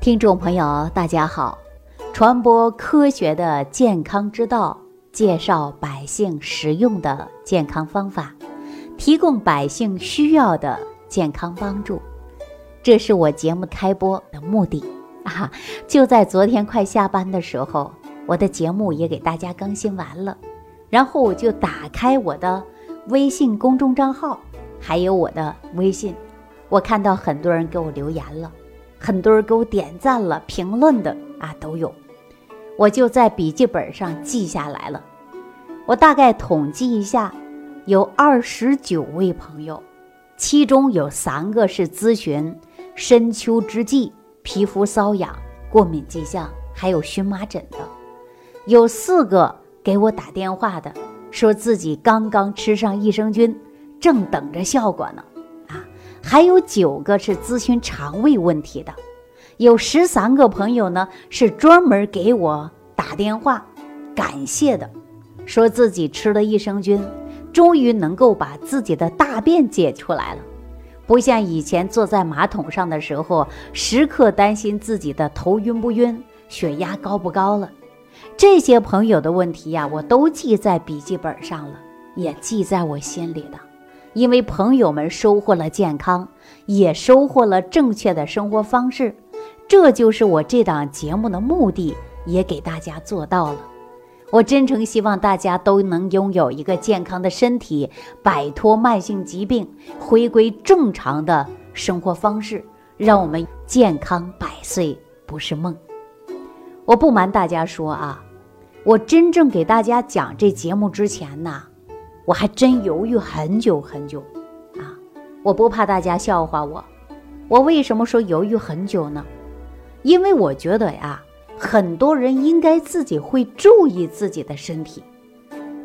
听众朋友，大家好！传播科学的健康之道，介绍百姓实用的健康方法，提供百姓需要的健康帮助，这是我节目开播的目的啊！就在昨天快下班的时候，我的节目也给大家更新完了，然后我就打开我的微信公众账号，还有我的微信，我看到很多人给我留言了。很多人给我点赞了、评论的啊都有，我就在笔记本上记下来了。我大概统计一下，有二十九位朋友，其中有三个是咨询深秋之际皮肤瘙痒、过敏迹象，还有荨麻疹的；有四个给我打电话的，说自己刚刚吃上益生菌，正等着效果呢。还有九个是咨询肠胃问题的，有十三个朋友呢是专门给我打电话感谢的，说自己吃了益生菌，终于能够把自己的大便解出来了，不像以前坐在马桶上的时候，时刻担心自己的头晕不晕、血压高不高了。这些朋友的问题呀，我都记在笔记本上了，也记在我心里的。因为朋友们收获了健康，也收获了正确的生活方式，这就是我这档节目的目的，也给大家做到了。我真诚希望大家都能拥有一个健康的身体，摆脱慢性疾病，回归正常的生活方式，让我们健康百岁不是梦。我不瞒大家说啊，我真正给大家讲这节目之前呢。我还真犹豫很久很久，啊，我不怕大家笑话我，我为什么说犹豫很久呢？因为我觉得呀，很多人应该自己会注意自己的身体。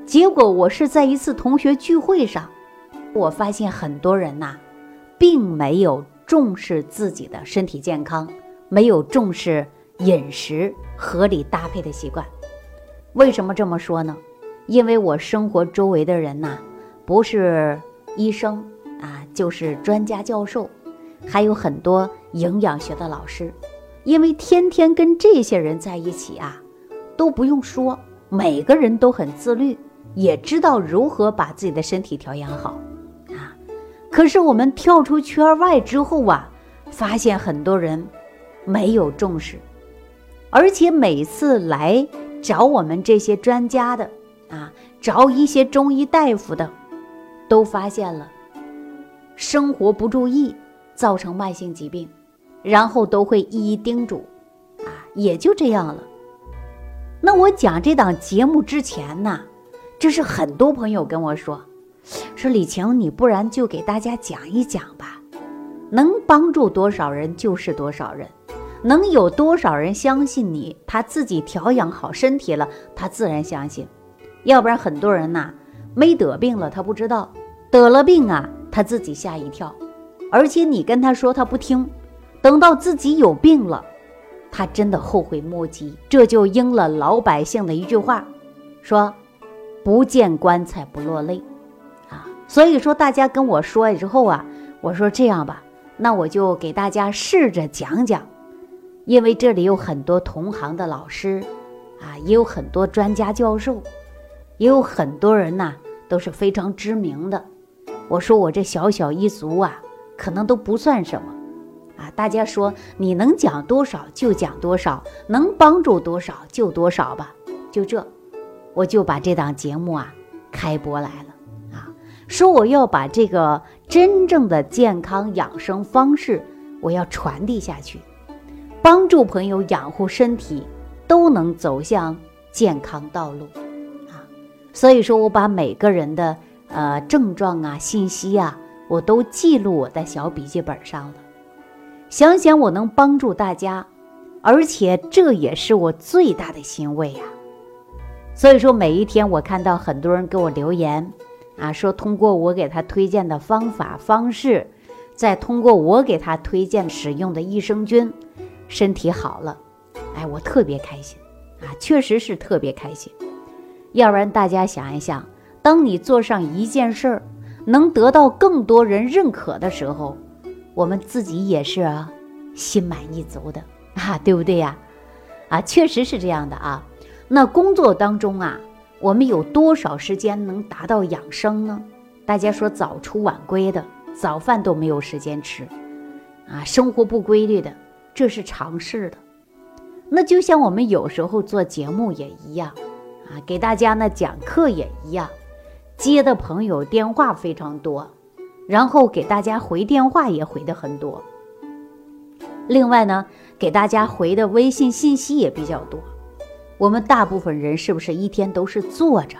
结果我是在一次同学聚会上，我发现很多人呐，并没有重视自己的身体健康，没有重视饮食合理搭配的习惯。为什么这么说呢？因为我生活周围的人呐，不是医生啊，就是专家教授，还有很多营养学的老师。因为天天跟这些人在一起啊，都不用说，每个人都很自律，也知道如何把自己的身体调养好啊。可是我们跳出圈外之后啊，发现很多人没有重视，而且每次来找我们这些专家的。啊，找一些中医大夫的，都发现了生活不注意造成慢性疾病，然后都会一一叮嘱，啊，也就这样了。那我讲这档节目之前呢，这是很多朋友跟我说，说李晴，你不然就给大家讲一讲吧，能帮助多少人就是多少人，能有多少人相信你，他自己调养好身体了，他自然相信。要不然很多人呐，没得病了，他不知道；得了病啊，他自己吓一跳。而且你跟他说，他不听。等到自己有病了，他真的后悔莫及。这就应了老百姓的一句话，说：“不见棺材不落泪。”啊，所以说大家跟我说了之后啊，我说这样吧，那我就给大家试着讲讲，因为这里有很多同行的老师，啊，也有很多专家教授。也有很多人呐，都是非常知名的。我说我这小小一族啊，可能都不算什么啊。大家说你能讲多少就讲多少，能帮助多少就多少吧。就这，我就把这档节目啊开播来了啊，说我要把这个真正的健康养生方式，我要传递下去，帮助朋友养护身体，都能走向健康道路。所以说我把每个人的呃症状啊、信息啊，我都记录我的小笔记本上了。想想我能帮助大家，而且这也是我最大的欣慰呀。所以说每一天我看到很多人给我留言啊，说通过我给他推荐的方法方式，再通过我给他推荐使用的益生菌，身体好了，哎，我特别开心啊，确实是特别开心。要不然，大家想一想，当你做上一件事儿，能得到更多人认可的时候，我们自己也是心满意足的 啊，对不对呀？啊，确实是这样的啊。那工作当中啊，我们有多少时间能达到养生呢？大家说早出晚归的，早饭都没有时间吃，啊，生活不规律的，这是常事的。那就像我们有时候做节目也一样，啊，给大家呢讲课也一样，接的朋友电话非常多，然后给大家回电话也回的很多。另外呢，给大家回的微信信息也比较多。我们大部分人是不是一天都是坐着，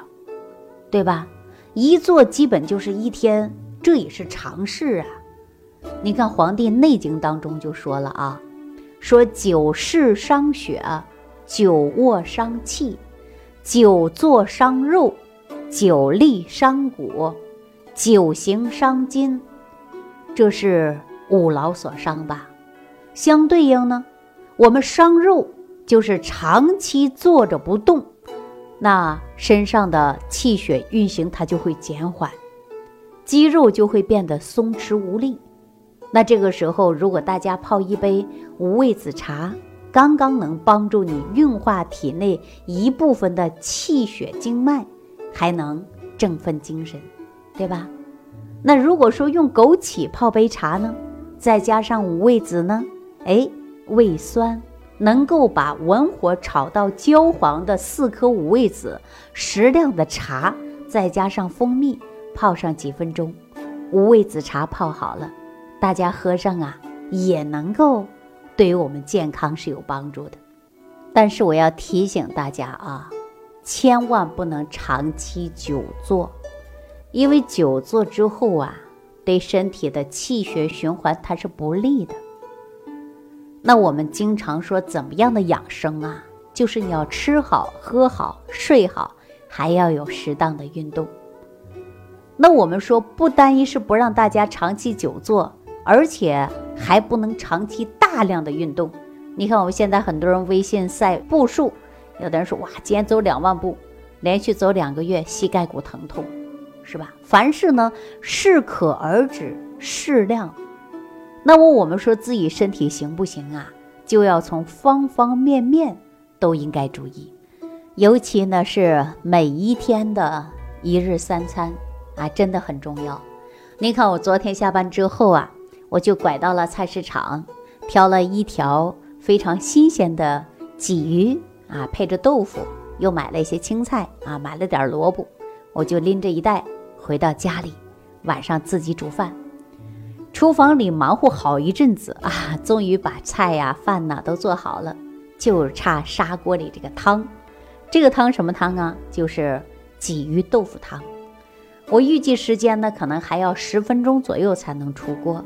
对吧？一坐基本就是一天，这也是常事啊。你看《黄帝内经》当中就说了啊，说久视伤血，久卧伤气，久坐伤肉，久立伤骨，久行伤筋，这是五劳所伤吧？相对应呢，我们伤肉就是长期坐着不动，那身上的气血运行它就会减缓，肌肉就会变得松弛无力。那这个时候，如果大家泡一杯五味子茶，刚刚能帮助你运化体内一部分的气血经脉，还能振奋精神，对吧？那如果说用枸杞泡杯茶呢，再加上五味子呢？哎，胃酸能够把文火炒到焦黄的四颗五味子，适量的茶，再加上蜂蜜，泡上几分钟，五味子茶泡好了，大家喝上啊，也能够对于我们健康是有帮助的。但是我要提醒大家啊，千万不能长期久坐，因为久坐之后啊，对身体的气血循环它是不利的。那我们经常说怎么样的养生啊？就是你要吃好、喝好、睡好，还要有适当的运动。那我们说不单一是不让大家长期久坐，而且还不能长期大量的运动。你看我们现在很多人微信晒步数，有的人说哇，今天走两万步，连续走两个月，膝盖骨疼痛，是吧？凡事呢适可而止，适量。那么我们说自己身体行不行啊？就要从方方面面都应该注意，尤其呢是每一天的一日三餐啊，真的很重要。你看我昨天下班之后啊，我就拐到了菜市场，挑了一条非常新鲜的鲫鱼啊，配着豆腐，又买了一些青菜啊，买了点萝卜，我就拎着一袋回到家里，晚上自己煮饭。厨房里忙活好一阵子啊，终于把菜呀、饭呐都做好了，就差砂锅里这个汤。这个汤什么汤啊？就是鲫鱼豆腐汤。我预计时间呢，可能还要十分钟左右才能出锅。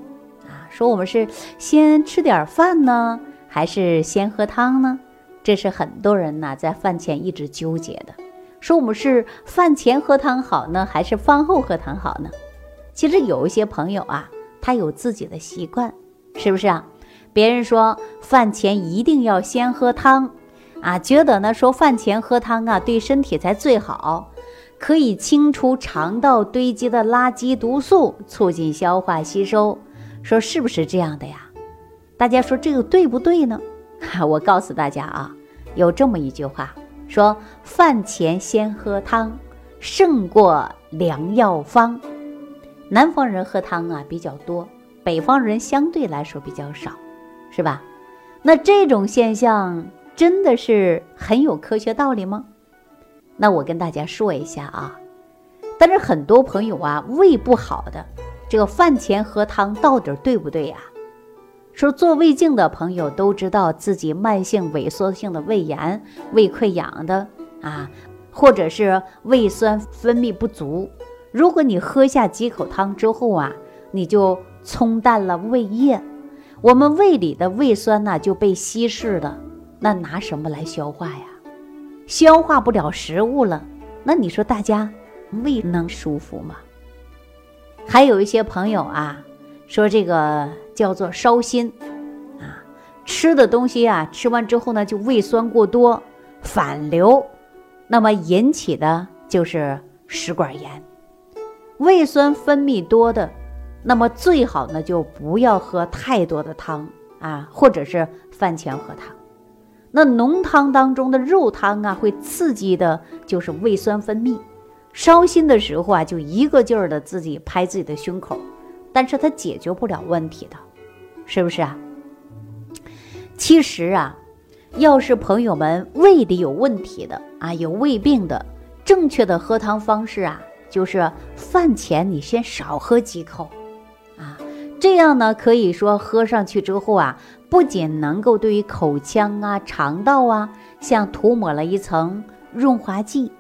说我们是先吃点饭呢，还是先喝汤呢？这是很多人呢在饭前一直纠结的。说我们是饭前喝汤好呢，还是饭后喝汤好呢？其实有一些朋友啊。他有自己的习惯，是不是啊？别人说饭前一定要先喝汤，啊，觉得呢说饭前喝汤啊对身体才最好，可以清除肠道堆积的垃圾毒素，促进消化吸收。说是不是这样的呀？大家说这个对不对呢？哈，我告诉大家啊，有这么一句话说：饭前先喝汤，胜过良药方。南方人喝汤啊比较多，北方人相对来说比较少，是吧？那这种现象真的是很有科学道理吗？那我跟大家说一下啊。但是很多朋友啊，胃不好的，这个饭前喝汤到底对不对呀？说做胃镜的朋友都知道自己慢性萎缩性的胃炎、胃溃疡的啊，或者是胃酸分泌不足。如果你喝下几口汤之后啊，你就冲淡了胃液，我们胃里的胃酸呢就被稀释了，那拿什么来消化呀？消化不了食物了，那你说大家胃能舒服吗？还有一些朋友啊，说这个叫做烧心啊，吃的东西啊，吃完之后呢就胃酸过多反流，那么引起的就是食管炎。胃酸分泌多的，那么最好呢就不要喝太多的汤，啊，或者是饭前喝汤。那浓汤当中的肉汤啊，会刺激的就是胃酸分泌，烧心的时候啊，就一个劲儿的自己拍自己的胸口，但是它解决不了问题的，是不是啊？其实啊，要是朋友们胃里有问题的啊，有胃病的，正确的喝汤方式啊，就是饭前你先少喝几口，啊，这样呢，可以说喝上去之后啊。不仅能够对于口腔啊、肠道啊，像涂抹了一层润滑剂，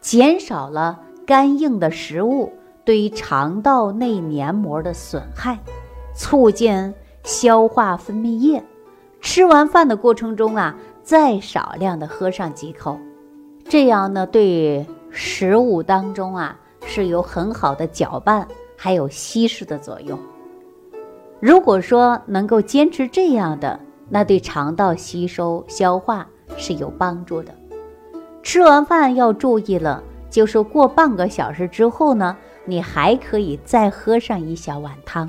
减少了干硬的食物对于肠道内黏膜的损害，促进消化分泌液。吃完饭的过程中啊，再少量的喝上几口，这样呢，对食物当中啊是有很好的搅拌还有稀释的作用。如果说能够坚持这样的，那对肠道吸收消化是有帮助的。吃完饭要注意了，就是过半个小时之后呢，你还可以再喝上一小碗汤。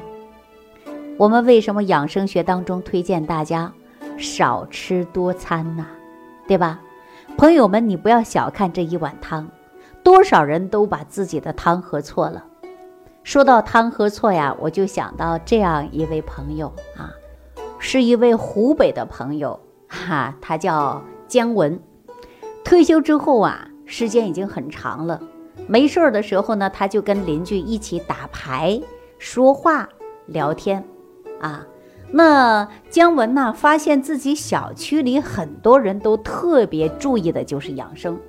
我们为什么养生学当中推荐大家少吃多餐呢？对吧？朋友们，你不要小看这一碗汤，多少人都把自己的汤喝错了。说到汤喝错呀，我就想到这样一位朋友啊，是一位湖北的朋友哈，他叫姜文。退休之后啊，时间已经很长了，没事儿的时候呢，他就跟邻居一起打牌、说话、聊天啊。那姜文呢，发现自己小区里很多人都特别注意的就是养生，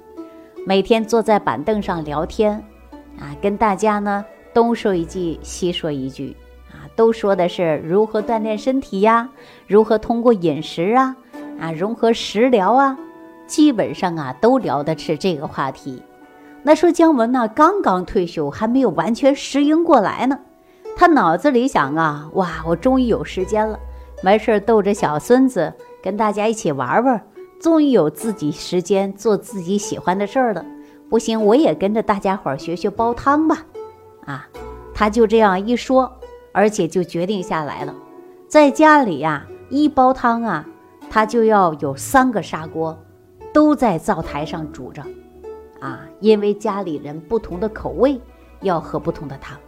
每天坐在板凳上聊天啊，跟大家呢。东说一句，西说一句，啊，都说的是如何锻炼身体呀，如何通过饮食啊，啊，融合食疗啊，基本上啊，都聊的是这个话题。那说姜文呢，刚刚退休，还没有完全适应过来呢。他脑子里想啊，哇，我终于有时间了，没事儿逗着小孙子，跟大家一起玩玩，终于有自己时间做自己喜欢的事儿了。不行，我也跟着大家伙儿学学煲汤吧。啊，他就这样一说，而且就决定下来了，在家里呀，一煲汤啊，他就要有三个砂锅，都在灶台上煮着，啊，因为家里人不同的口味，要喝不同的汤，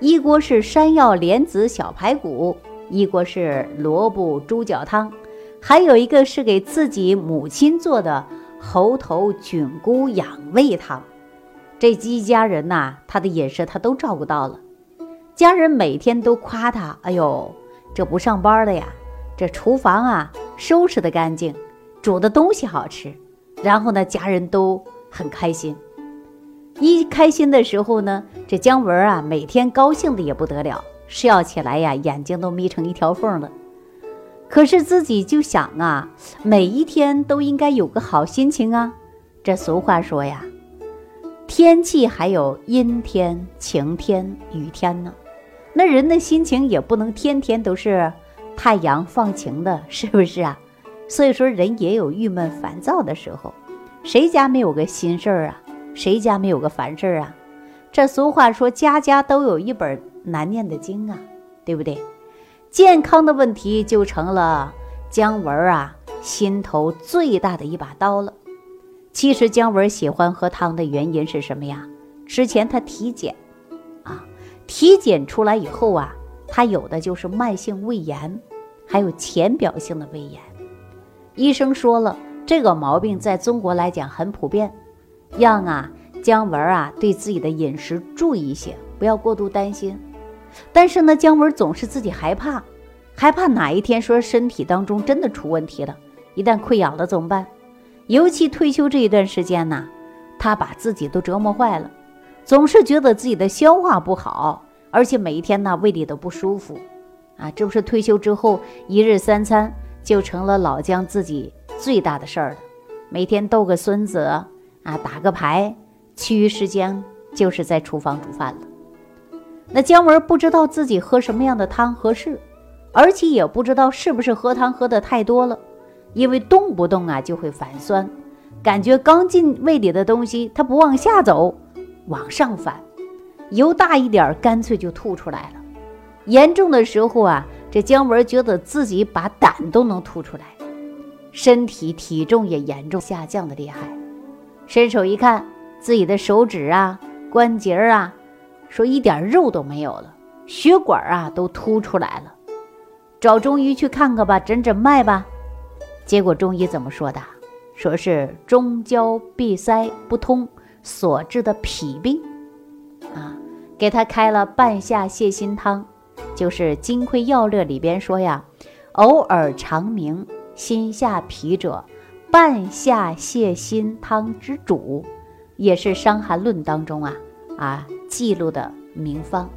一锅是山药莲子小排骨，一锅是萝卜猪脚汤，还有一个是给自己母亲做的猴头菌菇养胃汤。这一家人呐，他的饮食他都照顾到了。家人每天都夸他：“哎呦，这不上班的呀，这厨房啊收拾的干净，煮的东西好吃。”然后呢，家人都很开心。一开心的时候呢，这姜文啊，每天高兴的也不得了，笑起来呀，眼睛都眯成一条缝了。可是自己就想啊，每一天都应该有个好心情啊。这俗话说呀。天气还有阴天、晴天、雨天呢，那人的心情也不能天天都是太阳放晴的，是不是啊？所以说人也有郁闷、烦躁的时候，谁家没有个心事儿啊？谁家没有个烦事儿啊？这俗话说，家家都有一本难念的经啊，对不对？健康的问题就成了姜文啊心头最大的一把刀了。其实姜文喜欢喝汤的原因是什么呀？之前他体检，啊，体检出来以后啊，他有的就是慢性胃炎，还有浅表性的胃炎。医生说了，这个毛病在中国来讲很普遍，让啊姜文啊对自己的饮食注意一些，不要过度担心。但是呢，姜文总是自己害怕，害怕哪一天说身体当中真的出问题了，一旦溃疡了怎么办？尤其退休这一段时间呢，他把自己都折磨坏了，总是觉得自己的消化不好，而且每一天呢胃里都不舒服，啊，这不是退休之后一日三餐就成了老姜自己最大的事儿了。每天逗个孙子啊，打个牌，其余时间就是在厨房煮饭了。那姜文不知道自己喝什么样的汤合适，而且也不知道是不是喝汤喝的太多了。因为动不动啊就会反酸，感觉刚进胃里的东西它不往下走，往上反，油大一点干脆就吐出来了。严重的时候啊，这姜文觉得自己把胆都能吐出来，身体体重也严重下降的厉害。伸手一看，自己的手指啊、关节啊，说一点肉都没有了，血管啊都凸出来了。找中医去看看吧，诊诊脉吧。结果中医怎么说的？说是中焦闭塞不通所致的脾病啊，给他开了半夏泻心汤，就是《金匮要略》里边说呀，偶尔肠鸣心下痞者，半夏泻心汤之主，也是《伤寒论》当中啊啊记录的名方。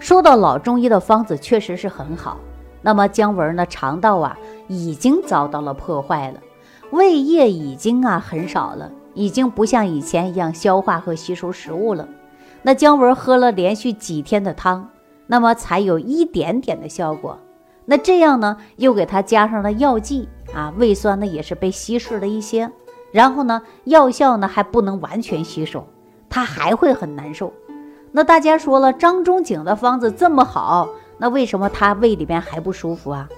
说到老中医的方子，确实是很好。那么姜文呢，肠道啊已经遭到了破坏了。胃液已经啊很少了，已经不像以前一样消化和吸收食物了。那姜文喝了连续几天的汤，那么才有一点点的效果。那这样呢，又给他加上了药剂啊，胃酸呢也是被稀释了一些。然后呢，药效呢还不能完全吸收，他还会很难受。那大家说了，张仲景的方子这么好，那为什么他胃里边还不舒服啊？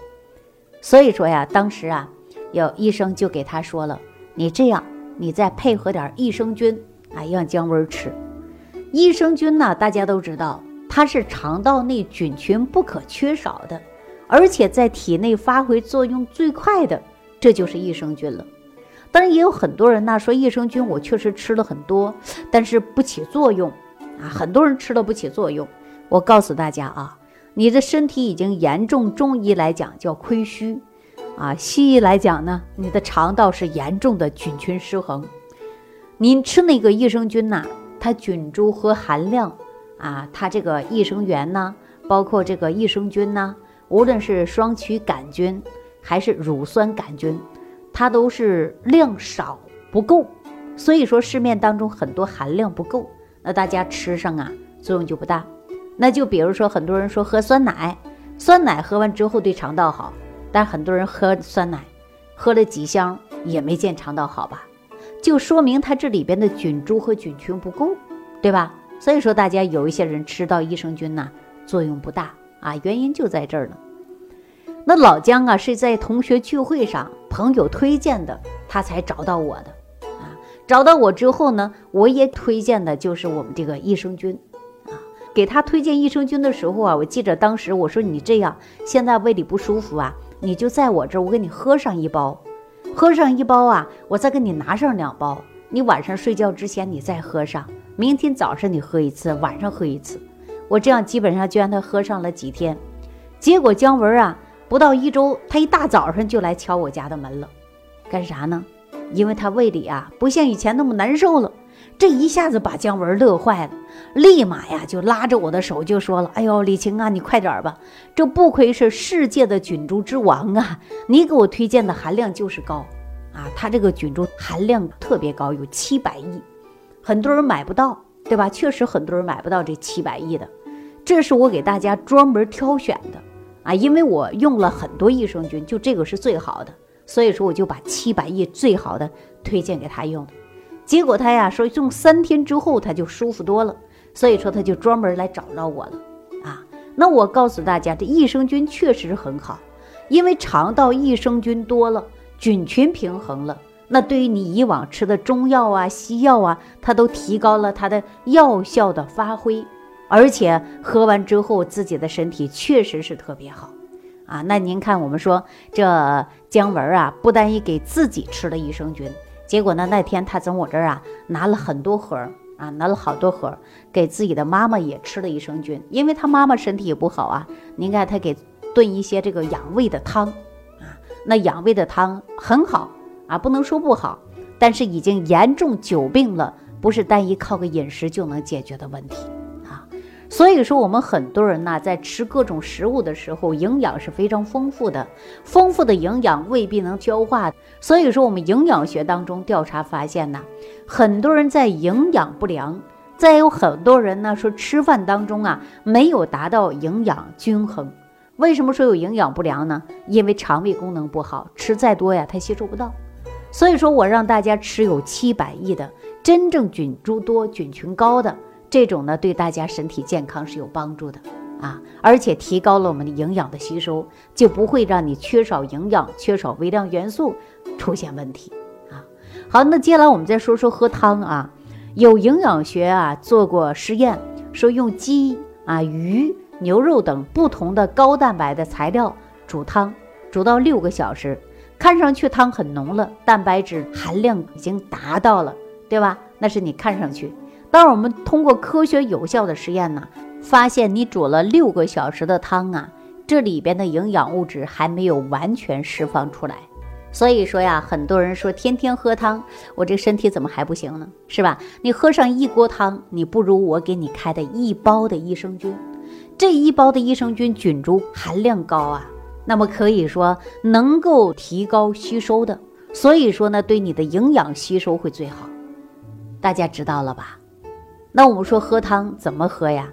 所以说呀，当时啊。有医生就给他说了：“你这样，你再配合点益生菌啊，让姜文吃。益生菌呢，大家都知道，它是肠道内菌群不可缺少的，而且在体内发挥作用最快的，这就是益生菌了。当然，也有很多人呢说益生菌我确实吃了很多，但是不起作用啊。很多人吃了不起作用。我告诉大家啊，你的身体已经严重，中医来讲叫亏虚。”啊，西医来讲呢，你的肠道是严重的菌群失衡。您吃那个益生菌呐，它菌株和含量啊，它这个益生元呢，包括这个益生菌呢，无论是双曲杆菌还是乳酸杆菌，它都是量少不够。所以说市面当中很多含量不够，那大家吃上啊作用就不大。那就比如说很多人说喝酸奶，酸奶喝完之后对肠道好。但很多人喝酸奶，喝了几箱也没见肠道好吧？就说明它这里边的菌株和菌群不够，对吧？所以说大家有一些人吃到益生菌呐，作用不大啊，原因就在这儿呢。那老姜啊是在同学聚会上朋友推荐的，他才找到我的啊。找到我之后呢，我也推荐的就是我们这个益生菌啊。给他推荐益生菌的时候啊，我记着当时我说你这样，现在胃里不舒服啊。你就在我这儿，我给你喝上一包，喝上一包啊，我再给你拿上两包。你晚上睡觉之前你再喝上，明天早上你喝一次，晚上喝一次。我这样基本上就让他喝上了几天，结果姜文啊，不到一周，他一大早上就来敲我家的门了，干啥呢？因为他胃里啊，不像以前那么难受了。这一下子把姜文乐坏了，立马呀就拉着我的手就说了：“哎呦，李晴啊，你快点吧！这不愧是世界的菌株之王啊！你给我推荐的含量就是高啊，它这个菌株含量特别高，有七百亿，很多人买不到，对吧？确实很多人买不到这七百亿的，这是我给大家专门挑选的啊，因为我用了很多益生菌，就这个是最好的，所以说我就把七百亿最好的推荐给他用的。”结果他呀说用三天之后他就舒服多了，所以说他就专门来找着我了啊。那我告诉大家，这益生菌确实很好，因为肠道益生菌多了，菌群平衡了，那对于你以往吃的中药啊、西药啊，它都提高了它的药效的发挥，而且喝完之后自己的身体确实是特别好啊。那您看我们说这姜文啊，不单一给自己吃了益生菌。结果呢？那天他从我这儿啊拿了很多盒啊，拿了好多盒，给自己的妈妈也吃了益生菌，因为他妈妈身体也不好啊。您看他给炖一些这个养胃的汤啊，那养胃的汤很好啊，不能说不好，但是已经严重久病了，不是单一靠个饮食就能解决的问题啊。所以说，我们很多人呢，在吃各种食物的时候，营养是非常丰富的。丰富的营养未必能消化。所以说，我们营养学当中调查发现呢，很多人在营养不良，再有很多人呢说吃饭当中啊没有达到营养均衡。为什么说有营养不良呢？因为肠胃功能不好，吃再多呀，它吸收不到。所以说我让大家吃有七百亿的真正菌株多、菌群高的。这种呢，对大家身体健康是有帮助的，啊，而且提高了我们的营养的吸收，就不会让你缺少营养、缺少微量元素出现问题啊。好，那接下来我们再说说喝汤啊，有营养学啊做过实验，说用鸡啊、鱼、牛肉等不同的高蛋白的材料煮汤，煮到六个小时。看上去汤很浓了，蛋白质含量已经达到了，对吧？那是你看上去。但是我们通过科学有效的实验呢，发现你煮了六个小时的汤啊，这里边的营养物质还没有完全释放出来。所以说呀，很多人说天天喝汤，我这身体怎么还不行呢？是吧？你喝上一锅汤，你不如我给你开的一包的益生菌，这一包的益生菌菌株含量高啊。那么可以说能够提高吸收的，所以说呢，对你的营养吸收会最好。大家知道了吧？那我们说喝汤怎么喝呀？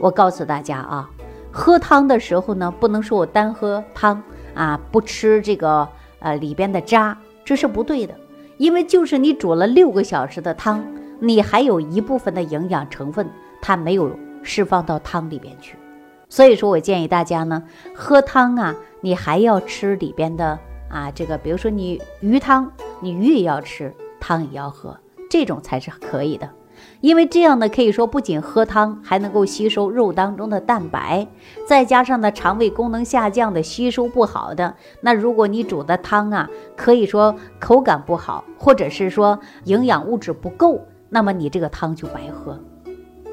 我告诉大家啊，喝汤的时候呢，不能说我单喝汤啊，不吃这个呃里边的渣，这是不对的。因为就是你煮了六个小时的汤，你还有一部分的营养成分，它没有释放到汤里边去。所以说我建议大家呢，喝汤啊，你还要吃里边的啊，这个比如说你鱼汤，你鱼也要吃，汤也要喝，这种才是可以的。因为这样呢，可以说不仅喝汤，还能够吸收肉当中的蛋白，再加上呢，肠胃功能下降的、吸收不好的，那如果你煮的汤啊，可以说口感不好，或者是说营养物质不够，那么你这个汤就白喝。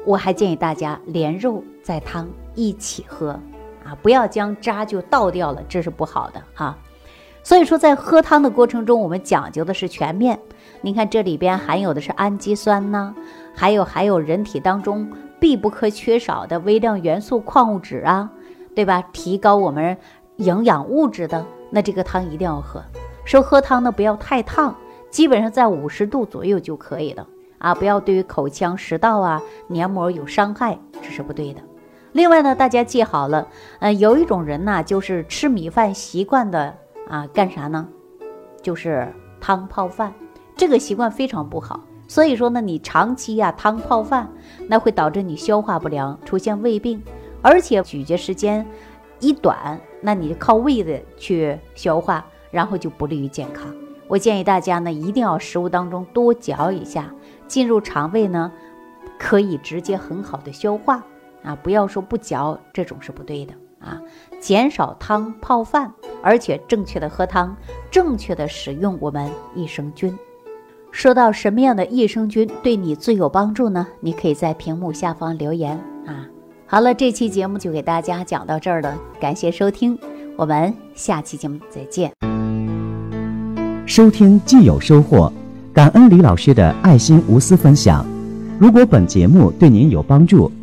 我还建议大家连肉在汤一起喝，啊，不要将渣就倒掉了，这是不好的哈。所以说，在喝汤的过程中，我们讲究的是全面。你看这里边含有的是氨基酸呢，还有还有人体当中必不可缺少的微量元素、矿物质啊，对吧？提高我们营养物质的，那这个汤一定要喝。说喝汤呢，不要太烫，基本上在五十度左右就可以了。啊，不要对于口腔、食道啊、黏膜有伤害，这是不对的。另外呢，大家记好了，呃，有一种人呢，就是吃米饭习惯的啊，干啥呢？就是汤泡饭，这个习惯非常不好。所以说呢，你长期呀汤泡饭，那会导致你消化不良，出现胃病，而且咀嚼时间一短，那你靠胃的去消化，然后就不利于健康。我建议大家呢，一定要食物当中多嚼一下。进入肠胃呢，可以直接很好的消化啊！不要说不嚼，这种是不对的啊！减少汤泡饭，而且正确的喝汤，正确的使用我们益生菌。说到什么样的益生菌对你最有帮助呢？你可以在屏幕下方留言啊！好了，这期节目就给大家讲到这儿了，感谢收听，我们下期节目再见。收听既有收获。感恩李老师的爱心无私分享。如果本节目对您有帮助，